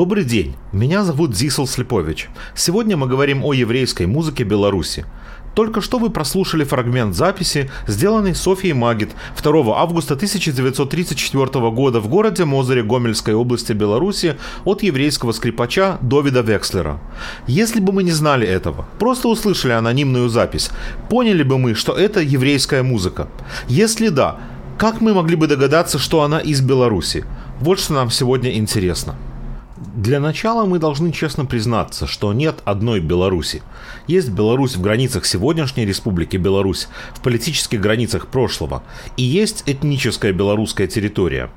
Добрый день, меня зовут Зисел Слепович. Сегодня мы говорим о еврейской музыке Беларуси. Только что вы прослушали фрагмент записи, сделанный Софией Магит 2 августа 1934 года в городе Мозыре Гомельской области Беларуси от еврейского скрипача Довида Векслера. Если бы мы не знали этого, просто услышали анонимную запись, поняли бы мы, что это еврейская музыка? Если да, как мы могли бы догадаться, что она из Беларуси? Вот что нам сегодня интересно. Для начала мы должны честно признаться, что нет одной Беларуси. Есть Беларусь в границах сегодняшней Республики Беларусь, в политических границах прошлого, и есть этническая белорусская территория.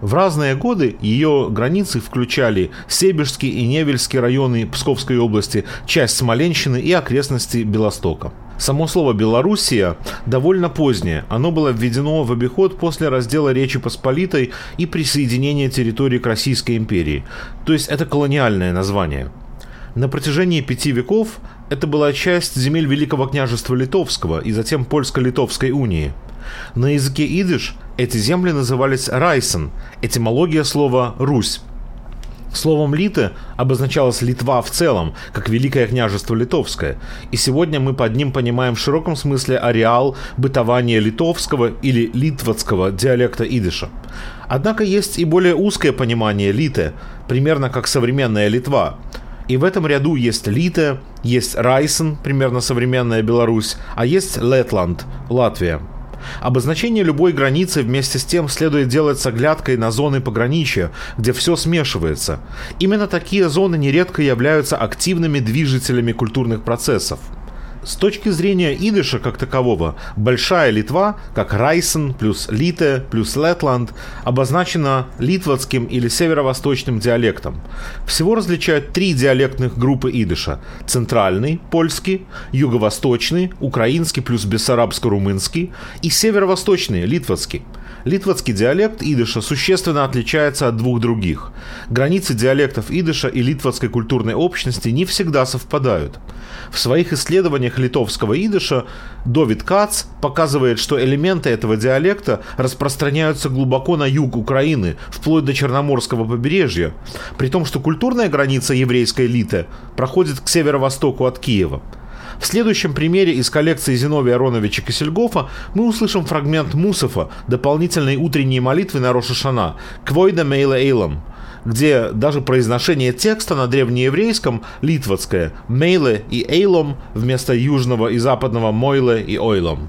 В разные годы ее границы включали Себежский и Невельский районы Псковской области, часть Смоленщины и окрестности Белостока. Само слово «Белоруссия» довольно позднее. Оно было введено в обиход после раздела Речи Посполитой и присоединения территории к Российской империи. То есть это колониальное название. На протяжении пяти веков это была часть земель Великого княжества Литовского и затем Польско-Литовской унии. На языке идиш эти земли назывались Райсен, этимология слова «Русь». Словом «литы» обозначалась Литва в целом, как Великое княжество Литовское, и сегодня мы под ним понимаем в широком смысле ареал бытования литовского или литвацкого диалекта идиша. Однако есть и более узкое понимание «литы», примерно как современная Литва. И в этом ряду есть Лита, есть Райсен, примерно современная Беларусь, а есть Летланд, Латвия – Обозначение любой границы вместе с тем следует делать с оглядкой на зоны пограничья, где все смешивается. Именно такие зоны нередко являются активными движителями культурных процессов – с точки зрения идыша как такового, Большая Литва, как Райсен плюс Лите плюс Летланд, обозначена литвацким или северо-восточным диалектом. Всего различают три диалектных группы идыша – центральный, польский, юго-восточный, украинский плюс бессарабско-румынский и северо-восточный, литвацкий – Литвацкий диалект идыша существенно отличается от двух других. Границы диалектов идыша и литвацкой культурной общности не всегда совпадают. В своих исследованиях литовского идыша Довид Кац показывает, что элементы этого диалекта распространяются глубоко на юг Украины, вплоть до Черноморского побережья, при том, что культурная граница еврейской элиты проходит к северо-востоку от Киева – в следующем примере из коллекции Зиновия Ароновича Кисельгофа мы услышим фрагмент Мусофа, дополнительной утренней молитвы на Рошашана «Квойда Мейла Эйлам», где даже произношение текста на древнееврейском литвацкое «мейле» и «эйлом» вместо южного и западного «мойле» и «ойлом».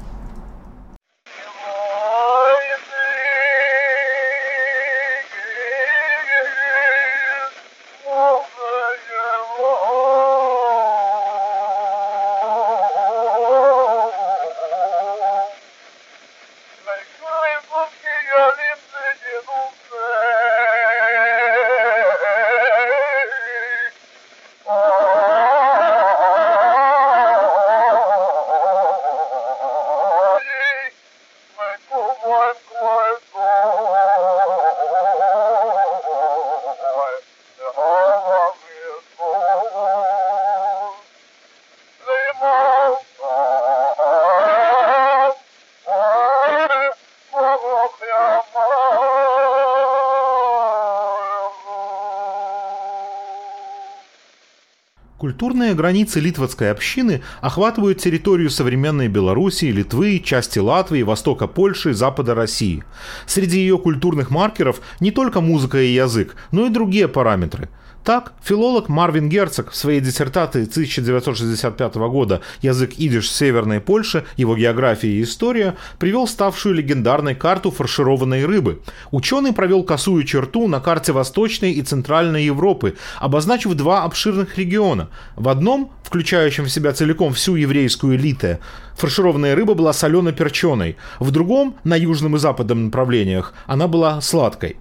Культурные границы литвацкой общины охватывают территорию современной Белоруссии, Литвы, части Латвии, востока Польши, запада России. Среди ее культурных маркеров не только музыка и язык, но и другие параметры – так, филолог Марвин Герцог в своей диссертации 1965 года «Язык идиш Северной Польши. Его география и история» привел ставшую легендарной карту фаршированной рыбы. Ученый провел косую черту на карте Восточной и Центральной Европы, обозначив два обширных региона. В одном, включающем в себя целиком всю еврейскую элиту, фаршированная рыба была солено-перченой, в другом, на южном и западном направлениях, она была сладкой.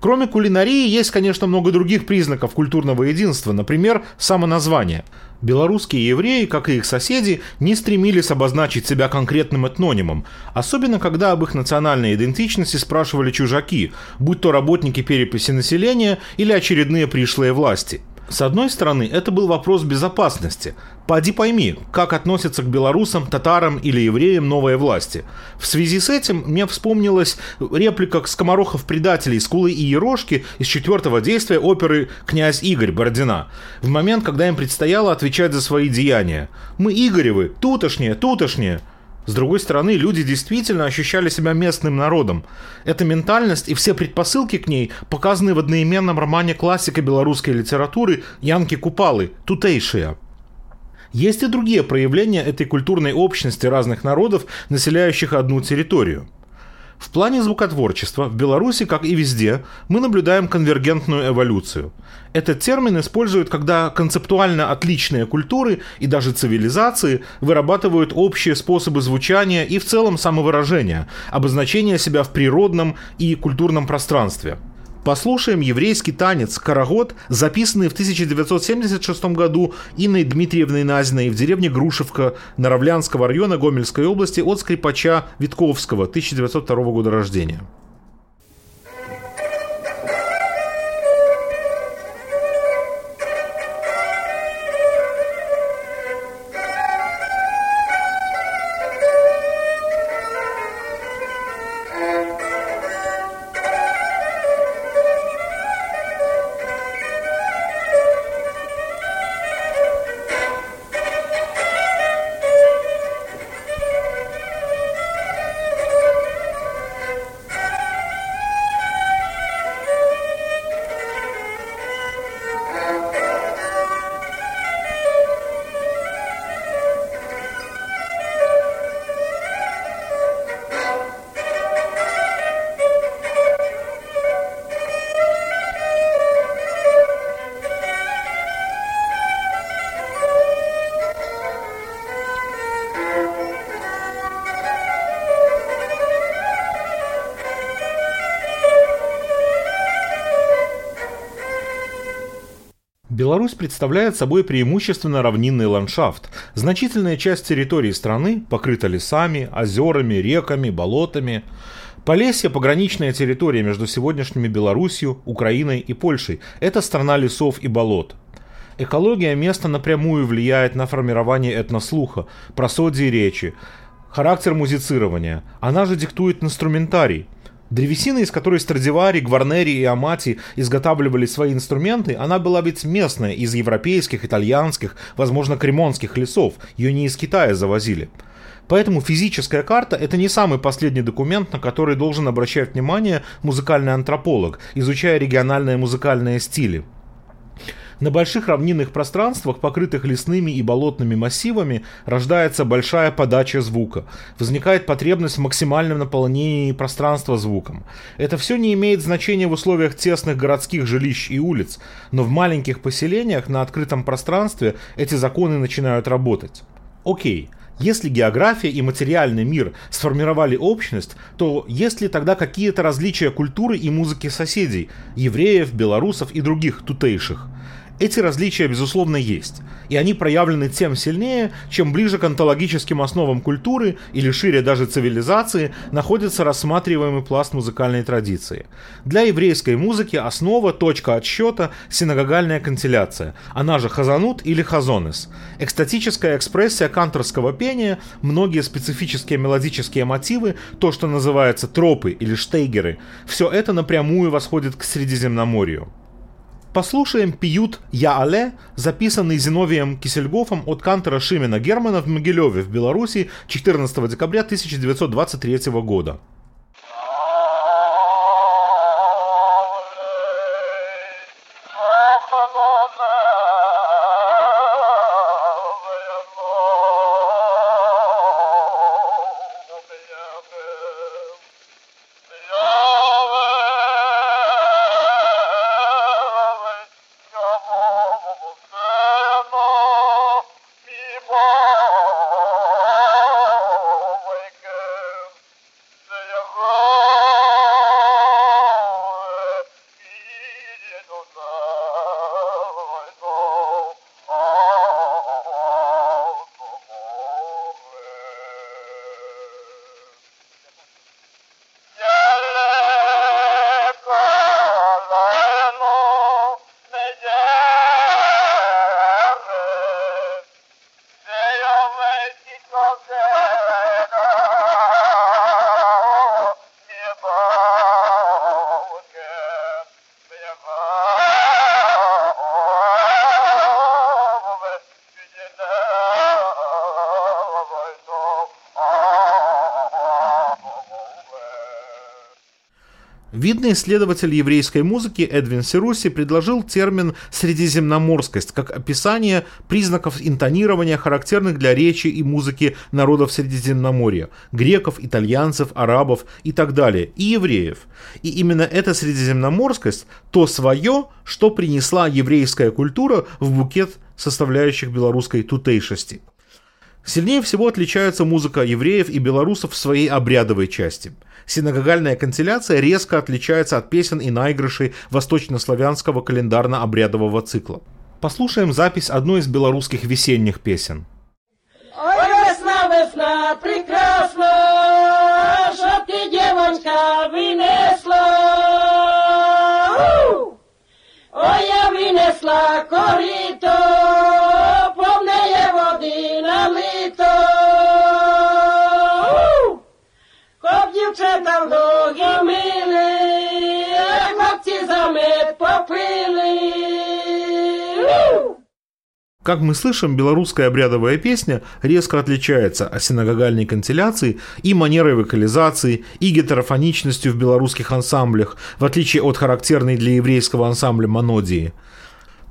Кроме кулинарии, есть, конечно, много других признаков культурного единства, например, самоназвание. Белорусские евреи, как и их соседи, не стремились обозначить себя конкретным этнонимом, особенно когда об их национальной идентичности спрашивали чужаки, будь то работники переписи населения или очередные пришлые власти – с одной стороны, это был вопрос безопасности. Поди пойми, как относятся к белорусам, татарам или евреям новые власти. В связи с этим мне вспомнилась реплика скоморохов-предателей Скулы и Ерошки из четвертого действия оперы «Князь Игорь» Бородина, в момент, когда им предстояло отвечать за свои деяния. «Мы Игоревы, тутошние, тутошние!» С другой стороны, люди действительно ощущали себя местным народом. Эта ментальность и все предпосылки к ней показаны в одноименном романе классика белорусской литературы Янки Купалы «Тутейшие». Есть и другие проявления этой культурной общности разных народов, населяющих одну территорию – в плане звукотворчества в Беларуси, как и везде, мы наблюдаем конвергентную эволюцию. Этот термин используют, когда концептуально отличные культуры и даже цивилизации вырабатывают общие способы звучания и в целом самовыражения, обозначения себя в природном и культурном пространстве – Послушаем еврейский танец «Карагод», записанный в 1976 году Инной Дмитриевной Назиной в деревне Грушевка Наравлянского района Гомельской области от скрипача Витковского 1902 года рождения. Беларусь представляет собой преимущественно равнинный ландшафт. Значительная часть территории страны покрыта лесами, озерами, реками, болотами. Полесье – пограничная территория между сегодняшними Беларусью, Украиной и Польшей. Это страна лесов и болот. Экология места напрямую влияет на формирование этнослуха, просодии речи, характер музицирования. Она же диктует инструментарий – Древесина, из которой Страдивари, Гварнери и Амати изготавливали свои инструменты, она была ведь местная, из европейских, итальянских, возможно, кремонских лесов. Ее не из Китая завозили. Поэтому физическая карта – это не самый последний документ, на который должен обращать внимание музыкальный антрополог, изучая региональные музыкальные стили. На больших равнинных пространствах, покрытых лесными и болотными массивами, рождается большая подача звука. Возникает потребность в максимальном наполнении пространства звуком. Это все не имеет значения в условиях тесных городских жилищ и улиц, но в маленьких поселениях на открытом пространстве эти законы начинают работать. Окей, если география и материальный мир сформировали общность, то есть ли тогда какие-то различия культуры и музыки соседей, евреев, белорусов и других тутейших? Эти различия, безусловно, есть, и они проявлены тем сильнее, чем ближе к онтологическим основам культуры или шире даже цивилизации находится рассматриваемый пласт музыкальной традиции. Для еврейской музыки основа, точка отсчета – синагогальная кантиляция, она же хазанут или хазонес. Экстатическая экспрессия канторского пения, многие специфические мелодические мотивы, то, что называется тропы или штейгеры – все это напрямую восходит к Средиземноморью. Послушаем «Пьют Я Але», записанный Зиновием Кисельгофом от кантора Шимена Германа в Могилеве в Беларуси 14 декабря 1923 года. Видный исследователь еврейской музыки Эдвин Сируси предложил термин «средиземноморскость» как описание признаков интонирования, характерных для речи и музыки народов Средиземноморья – греков, итальянцев, арабов и так далее, и евреев. И именно эта средиземноморскость – то свое, что принесла еврейская культура в букет составляющих белорусской тутейшести – Сильнее всего отличается музыка евреев и белорусов в своей обрядовой части. Синагогальная канцеляция резко отличается от песен и наигрышей восточнославянского календарно-обрядового цикла. Послушаем запись одной из белорусских весенних песен. Ой, весна, весна, прекрасно, чтоб ты, девочка, вынесла. Ой, я вынесла корито, дівчата вдоги мили, хлопці за мед попили. Как мы слышим, белорусская обрядовая песня резко отличается от синагогальной канцеляции и манерой вокализации, и гетерофоничностью в белорусских ансамблях, в отличие от характерной для еврейского ансамбля монодии –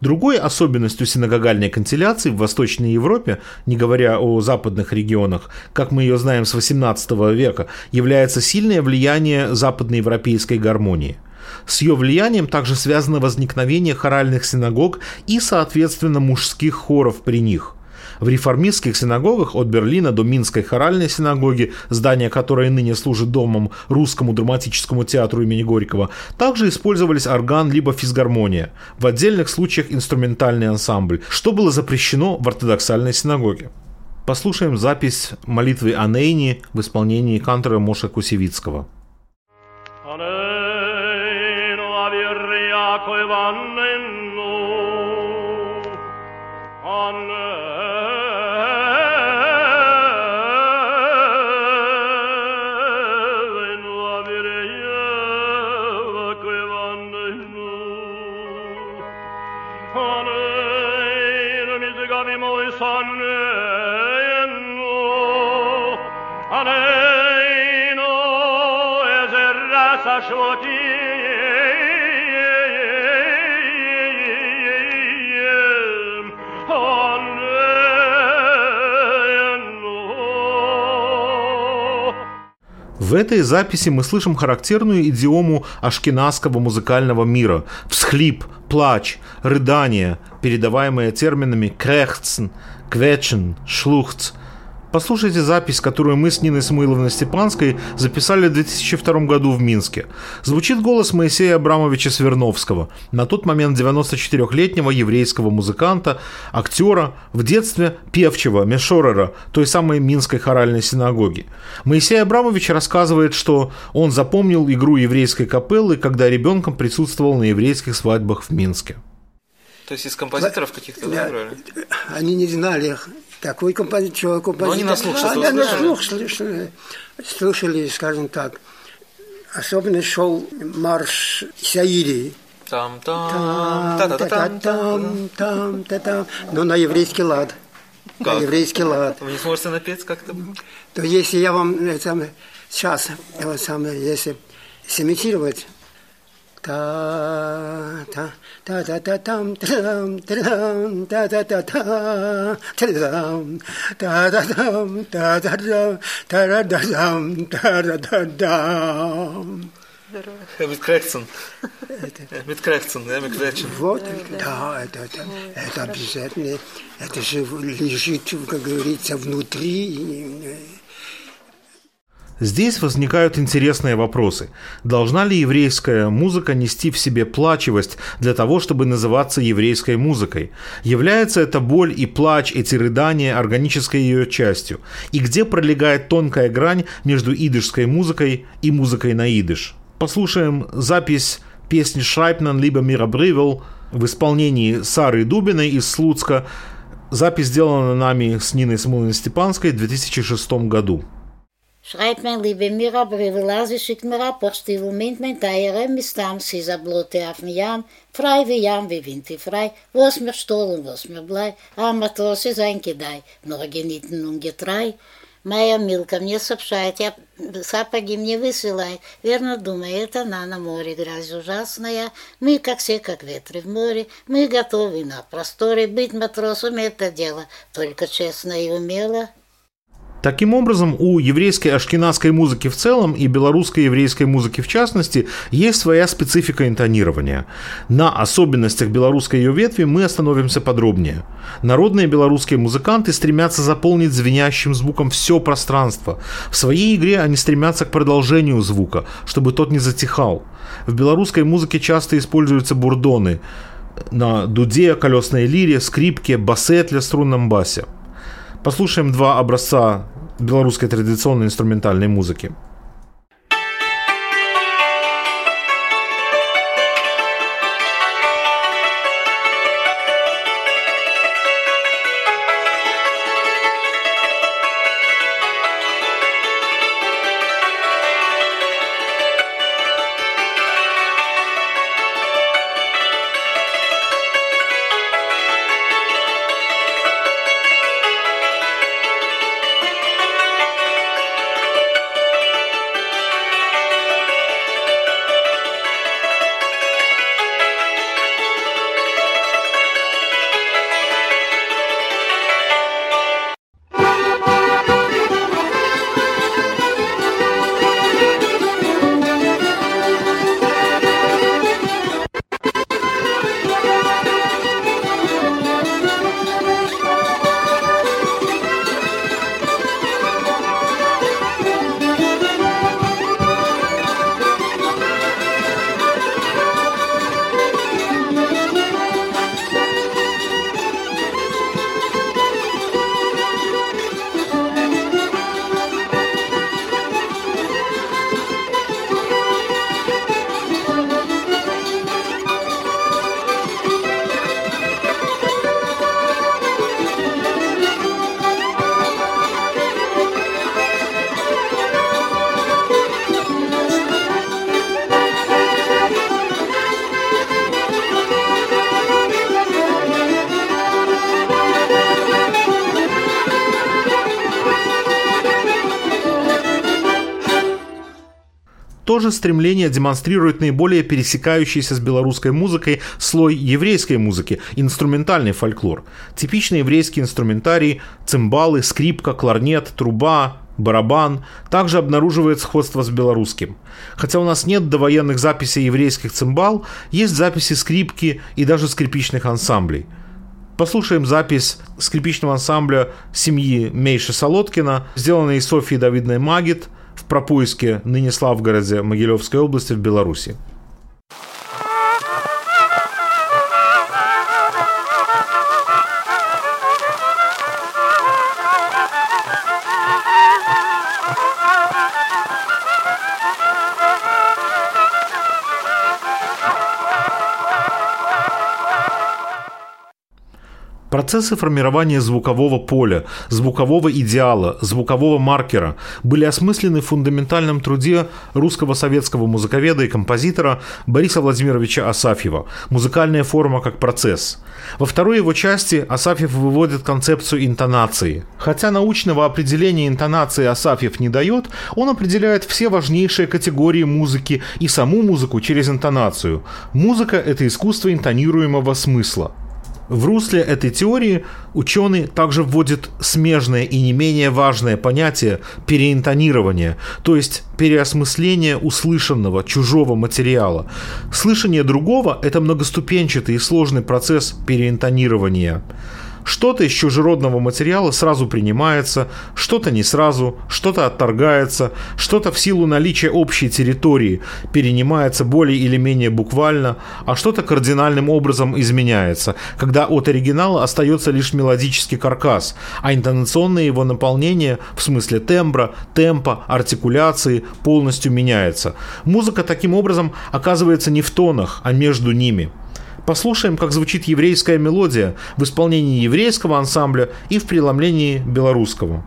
Другой особенностью синагогальной канцеляции в Восточной Европе, не говоря о западных регионах, как мы ее знаем с XVIII века, является сильное влияние западноевропейской гармонии. С ее влиянием также связано возникновение хоральных синагог и, соответственно, мужских хоров при них. В реформистских синагогах от Берлина до Минской хоральной синагоги, здание которой ныне служит домом русскому драматическому театру имени Горького, также использовались орган либо физгармония, в отдельных случаях инструментальный ансамбль, что было запрещено в ортодоксальной синагоге. Послушаем запись молитвы Анейни в исполнении кантора Моша Кусевицкого. В этой записи мы слышим характерную идиому ашкеназского музыкального мира – всхлип, плач, рыдание, передаваемые терминами крехцн, квечен, шлухц – Послушайте запись, которую мы с Ниной Самуиловной Степанской записали в 2002 году в Минске. Звучит голос Моисея Абрамовича Сверновского, на тот момент 94-летнего еврейского музыканта, актера, в детстве певчего, мешорера, той самой Минской хоральной синагоги. Моисей Абрамович рассказывает, что он запомнил игру еврейской капеллы, когда ребенком присутствовал на еврейских свадьбах в Минске. То есть из композиторов каких-то да, играли? Они не знали такой композитор, композитор. Но они на слух что-то а, на слух слушали, скажем так. Особенно шел марш Саири, Там-там, Там, та-та-та-там, та-та-там, там, та-там. Но на еврейский лад. На Как? еврейский лад. Вы не сможете напеть как-то? То если я вам э, самое, сейчас, э, вот самое, если сымитировать, та та та та та там трам трам та та та та трам та та там та та там та та та там та та та там Krächzen, ja, mit Quetschen. Вот, да, это, это, это обязательно, это же лежит, как говорится, внутри. Здесь возникают интересные вопросы. Должна ли еврейская музыка нести в себе плачевость для того, чтобы называться еврейской музыкой? Является это боль и плач, эти рыдания органической ее частью? И где пролегает тонкая грань между идышской музыкой и музыкой на идыш? Послушаем запись песни «Шрайпнан либо Мира Бривел» в исполнении Сары Дубиной из Слуцка. Запись сделана нами с Ниной Смолиной-Степанской в 2006 году. Schreibt mein liebe Mira Brevela, sie schickt mir ab, auch still mit mein Teiere, mis tam, sie sa blote auf den Jam, frei wie Jam, wie Wind wie frei, was mir stohlen, was mir blei, а матросы sein кидай, nur genitten und getrei. Моя Милка мне сообщает, я сапоги мне высылай. Верно думает, она на море грязь ужасная. Мы, как все, как ветры в море, мы готовы на просторе. Быть матросом — это дело, только честно и умело. Таким образом, у еврейской ашкенадской музыки в целом и белорусской еврейской музыки в частности есть своя специфика интонирования. На особенностях белорусской ее ветви мы остановимся подробнее. Народные белорусские музыканты стремятся заполнить звенящим звуком все пространство. В своей игре они стремятся к продолжению звука, чтобы тот не затихал. В белорусской музыке часто используются бурдоны на дуде, колесной лире, скрипке, басе струнном басе. Послушаем два образца белорусской традиционной инструментальной музыки. Же стремление демонстрирует наиболее пересекающийся с белорусской музыкой слой еврейской музыки, инструментальный фольклор. Типичный еврейский инструментарий, цимбалы, скрипка, кларнет, труба, барабан также обнаруживает сходство с белорусским. Хотя у нас нет довоенных записей еврейских цимбал, есть записи скрипки и даже скрипичных ансамблей. Послушаем запись скрипичного ансамбля семьи Мейши Солодкина, сделанной Софией Давидной Магит в Пропуйске, ныне Славгороде Могилевской области в Беларуси. Процессы формирования звукового поля, звукового идеала, звукового маркера были осмыслены в фундаментальном труде русского советского музыковеда и композитора Бориса Владимировича Асафьева «Музыкальная форма как процесс». Во второй его части Асафьев выводит концепцию интонации. Хотя научного определения интонации Асафьев не дает, он определяет все важнейшие категории музыки и саму музыку через интонацию. Музыка – это искусство интонируемого смысла. В русле этой теории ученый также вводит смежное и не менее важное понятие переинтонирования, то есть переосмысление услышанного чужого материала. Слышание другого – это многоступенчатый и сложный процесс переинтонирования. Что-то из чужеродного материала сразу принимается, что-то не сразу, что-то отторгается, что-то в силу наличия общей территории перенимается более или менее буквально, а что-то кардинальным образом изменяется, когда от оригинала остается лишь мелодический каркас, а интонационное его наполнение в смысле тембра, темпа, артикуляции полностью меняется. Музыка таким образом оказывается не в тонах, а между ними – Послушаем, как звучит еврейская мелодия в исполнении еврейского ансамбля и в преломлении белорусского.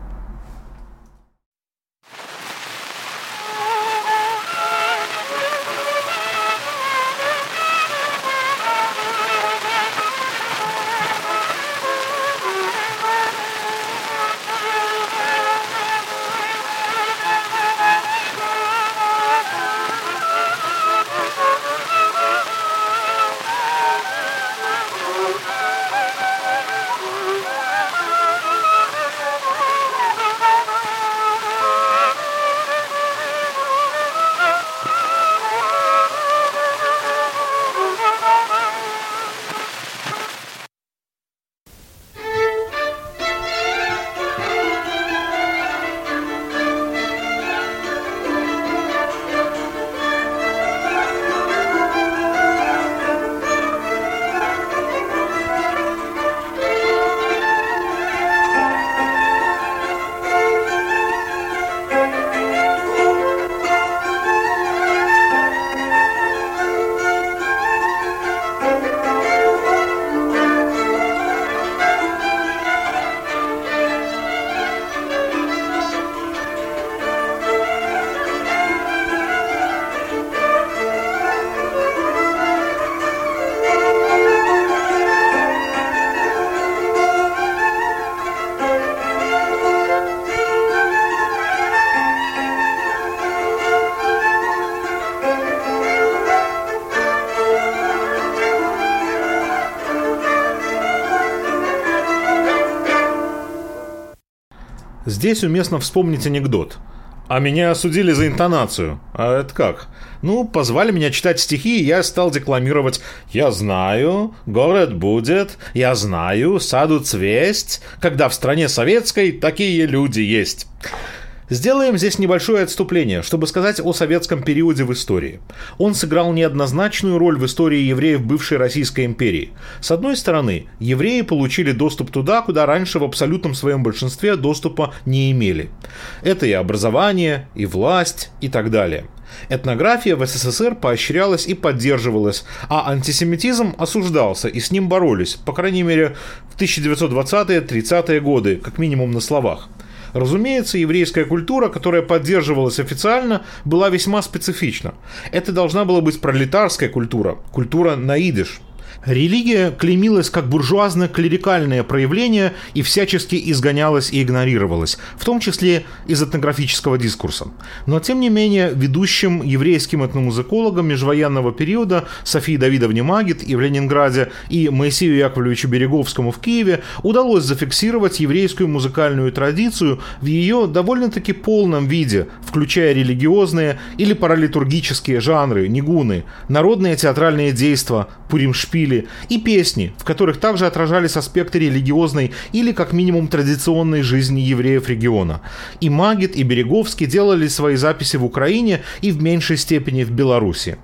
Здесь уместно вспомнить анекдот. А меня осудили за интонацию. А это как? Ну, позвали меня читать стихи, и я стал декламировать «Я знаю, город будет, я знаю, саду цвесть, когда в стране советской такие люди есть». Сделаем здесь небольшое отступление, чтобы сказать о советском периоде в истории. Он сыграл неоднозначную роль в истории евреев бывшей Российской империи. С одной стороны, евреи получили доступ туда, куда раньше в абсолютном своем большинстве доступа не имели. Это и образование, и власть, и так далее. Этнография в СССР поощрялась и поддерживалась, а антисемитизм осуждался и с ним боролись, по крайней мере, в 1920-30-е годы, как минимум на словах. Разумеется, еврейская культура, которая поддерживалась официально, была весьма специфична. Это должна была быть пролетарская культура, культура наидыш – Религия клеймилась как буржуазно-клерикальное проявление и всячески изгонялась и игнорировалась, в том числе из этнографического дискурса. Но, тем не менее, ведущим еврейским этномузыкологам межвоенного периода Софии Давидовне Магит и в Ленинграде и Моисею Яковлевичу Береговскому в Киеве удалось зафиксировать еврейскую музыкальную традицию в ее довольно-таки полном виде, включая религиозные или паралитургические жанры, нигуны, народные театральные действия, пуримшпиль стили и песни, в которых также отражались аспекты религиозной или как минимум традиционной жизни евреев региона. И Магит, и Береговский делали свои записи в Украине и в меньшей степени в Беларуси.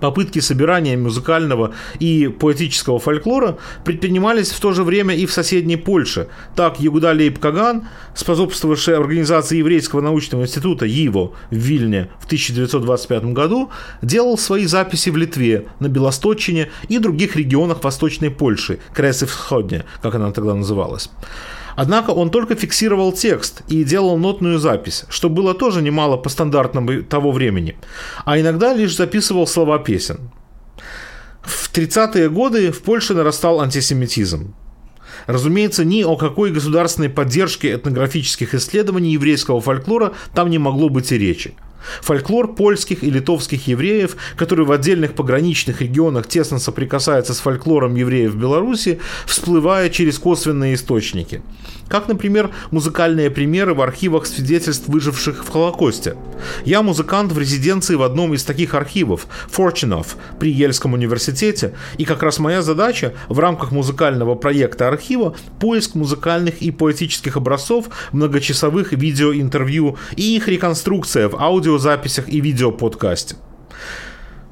Попытки собирания музыкального и поэтического фольклора предпринимались в то же время и в соседней Польше. Так Ягуда Лейб Каган, способствовавший организации Еврейского научного института ЕВО в Вильне в 1925 году, делал свои записи в Литве, на Белосточине и других регионах Восточной Польши, Кресы Всходня, как она тогда называлась. Однако он только фиксировал текст и делал нотную запись, что было тоже немало по стандартам того времени, а иногда лишь записывал слова песен. В 30-е годы в Польше нарастал антисемитизм. Разумеется, ни о какой государственной поддержке этнографических исследований еврейского фольклора там не могло быть и речи. Фольклор польских и литовских евреев, который в отдельных пограничных регионах тесно соприкасается с фольклором евреев в Беларуси, всплывая через косвенные источники. Как, например, музыкальные примеры в архивах свидетельств выживших в Холокосте. Я музыкант в резиденции в одном из таких архивов, Форчинов, при Ельском университете, и как раз моя задача в рамках музыкального проекта архива поиск музыкальных и поэтических образцов, многочасовых видеоинтервью и их реконструкция в аудиозаписях и видеоподкасте.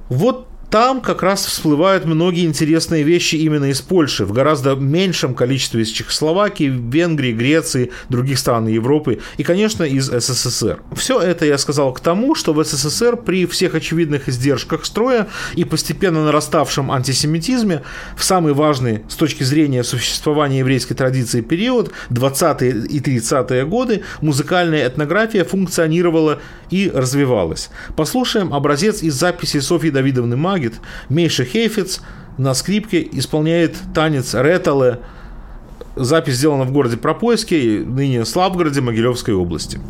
Вот там как раз всплывают многие интересные вещи именно из Польши, в гораздо меньшем количестве из Чехословакии, Венгрии, Греции, других стран Европы и, конечно, из СССР. Все это я сказал к тому, что в СССР при всех очевидных издержках строя и постепенно нараставшем антисемитизме в самый важный с точки зрения существования еврейской традиции период, 20-е и 30-е годы, музыкальная этнография функционировала и развивалась. Послушаем образец из записи Софьи Давидовны Маги Магит, Мейша Хейфиц на скрипке исполняет танец Ретале. Запись сделана в городе Пропойске, ныне Славгороде Могилевской области.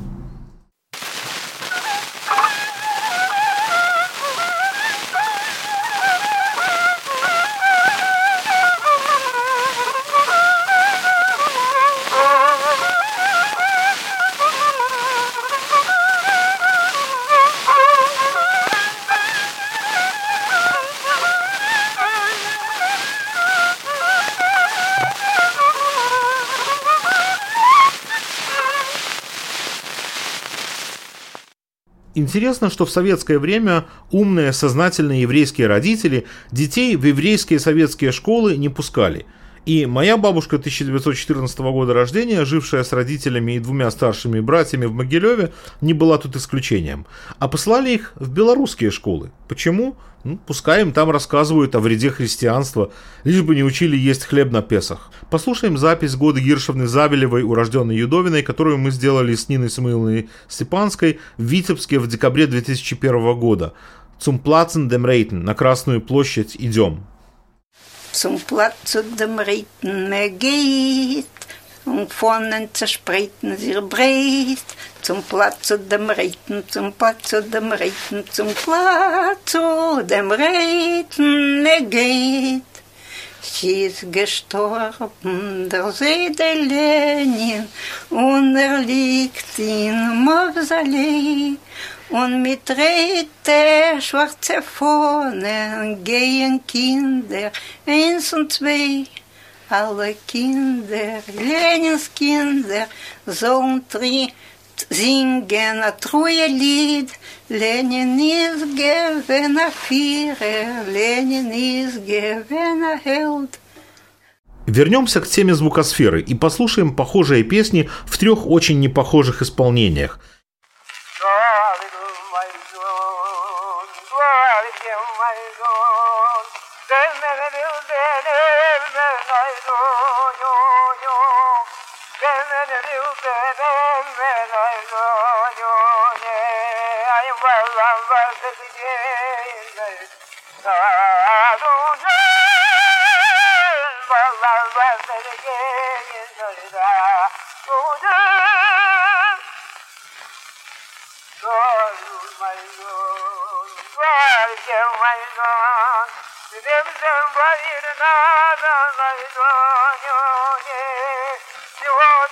Интересно, что в советское время умные, сознательные еврейские родители детей в еврейские советские школы не пускали. И моя бабушка 1914 года рождения, жившая с родителями и двумя старшими братьями в Могилеве, не была тут исключением. А послали их в белорусские школы. Почему? Ну, пускай им там рассказывают о вреде христианства, лишь бы не учили есть хлеб на Песах. Послушаем запись года Гиршевны Забелевой, урожденной Юдовиной, которую мы сделали с Ниной Самуиловной Степанской в Витебске в декабре 2001 года. Platzen dem Reiten, на Красную площадь идем. Zum Platz dem Reiten mehr geht, und vorne zerspreiten sie breit, zum Platz dem Reiten, zum Platz dem Reiten, zum Platz dem Reiten er geht. Sie ist gestorben, der See der Lenin, und er liegt in Mausolee. Und mit Räte, schwarze Fahnen gehen Kinder, eins und zwei, alle Kinder, Lenins Kinder, sollen tri singen a true Lied. Lenin ist gewesen a Führer, Lenin ist gewesen a Held. Вернемся к теме звукосферы и послушаем похожие песни в трех очень непохожих исполнениях. There's somebody to know, somebody to know, yeah.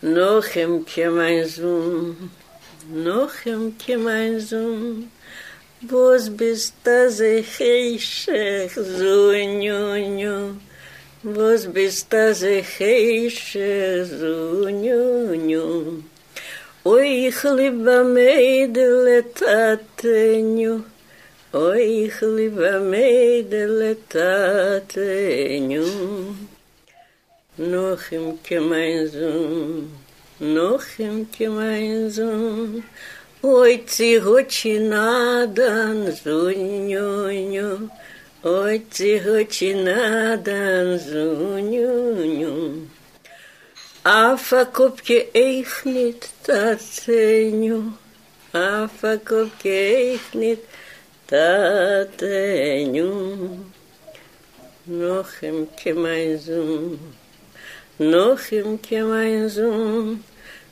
Noch é mais um. noch im gemeinsam. Bus bist da sich ich so nyu nyu Bus bist da sich ich so nyu nyu Oy khliba meid letatenyu Oy khliba meid letatenyu Noch im gemeinsam. noch im gemeinsam oi zi hochi nadan zunyu nyu oi zi hochi nadan zunyu Afa Афа копке эйхнит таценю, Noch im эйхнит. noch im kein so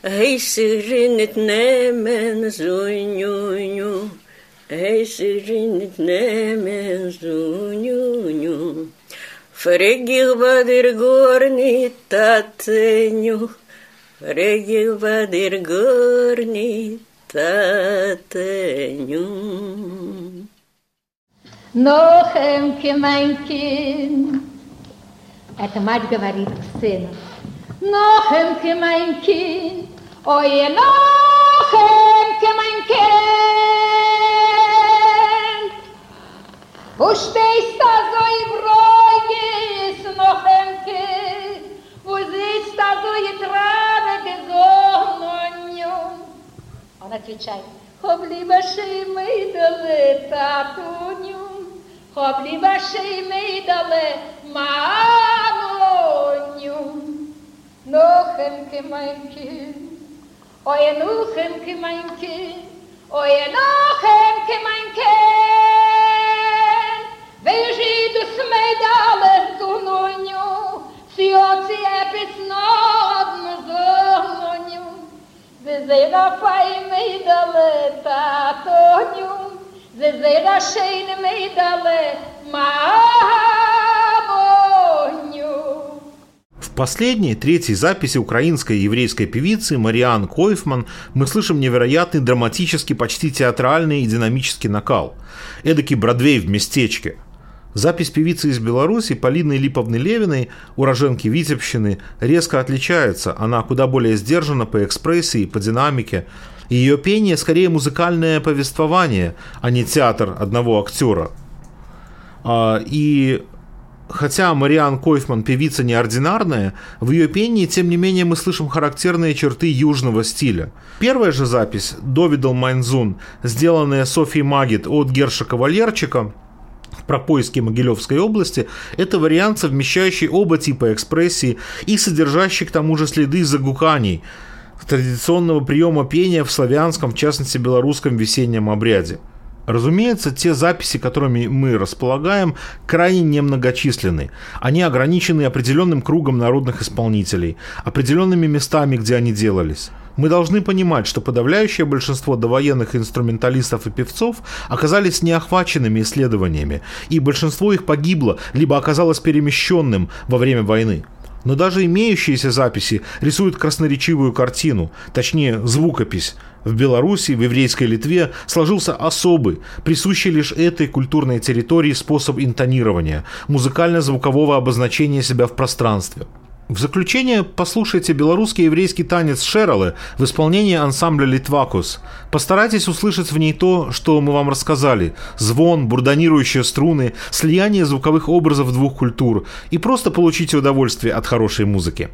ei sie rinnt nemen so nu nu ei sie rinnt nemen so nu nu fregil va der gorni tat nu fregil va der gorni noch im kein kind. nemen zunhunhu. Fregir badir gorni tatenhu, Fregir badir gorni tatenhu. Нохем кемайнкин. Это мать говорит к сыну. Нохем кемайнкин. Ой, нохем кемайнкин. Устейст азой бройгис нохем кин. Узист азой траве безононью. Он отвечает. Sonju, nochem ke mein Kind, oje nochem ke mein Kind, oje nochem ke mein Kind. Veži du smej dale tu nonju, si oci epis nodno zonju, vezej rafaj mej dale tatonju, vezej rašejn. Последней, третьей записи украинской и еврейской певицы Мариан Койфман мы слышим невероятный драматический, почти театральный и динамический накал. Эдакий Бродвей в местечке. Запись певицы из Беларуси Полины Липовны-Левиной, уроженки Витебщины, резко отличается. Она куда более сдержана по экспрессии, по динамике. Ее пение скорее музыкальное повествование, а не театр одного актера. А, И хотя Мариан Койфман певица неординарная, в ее пении, тем не менее, мы слышим характерные черты южного стиля. Первая же запись «Довидал Майнзун», сделанная Софией Магит от Герша Кавальерчика, про поиски Могилевской области, это вариант, совмещающий оба типа экспрессии и содержащий к тому же следы загуканий, традиционного приема пения в славянском, в частности белорусском весеннем обряде. Разумеется, те записи, которыми мы располагаем, крайне немногочисленны. Они ограничены определенным кругом народных исполнителей, определенными местами, где они делались. Мы должны понимать, что подавляющее большинство довоенных инструменталистов и певцов оказались неохваченными исследованиями, и большинство их погибло, либо оказалось перемещенным во время войны. Но даже имеющиеся записи рисуют красноречивую картину, точнее звукопись. В Беларуси, в еврейской Литве сложился особый, присущий лишь этой культурной территории способ интонирования, музыкально-звукового обозначения себя в пространстве. В заключение послушайте белорусский еврейский танец Шералы в исполнении ансамбля «Литвакус». Постарайтесь услышать в ней то, что мы вам рассказали. Звон, бурдонирующие струны, слияние звуковых образов двух культур. И просто получите удовольствие от хорошей музыки.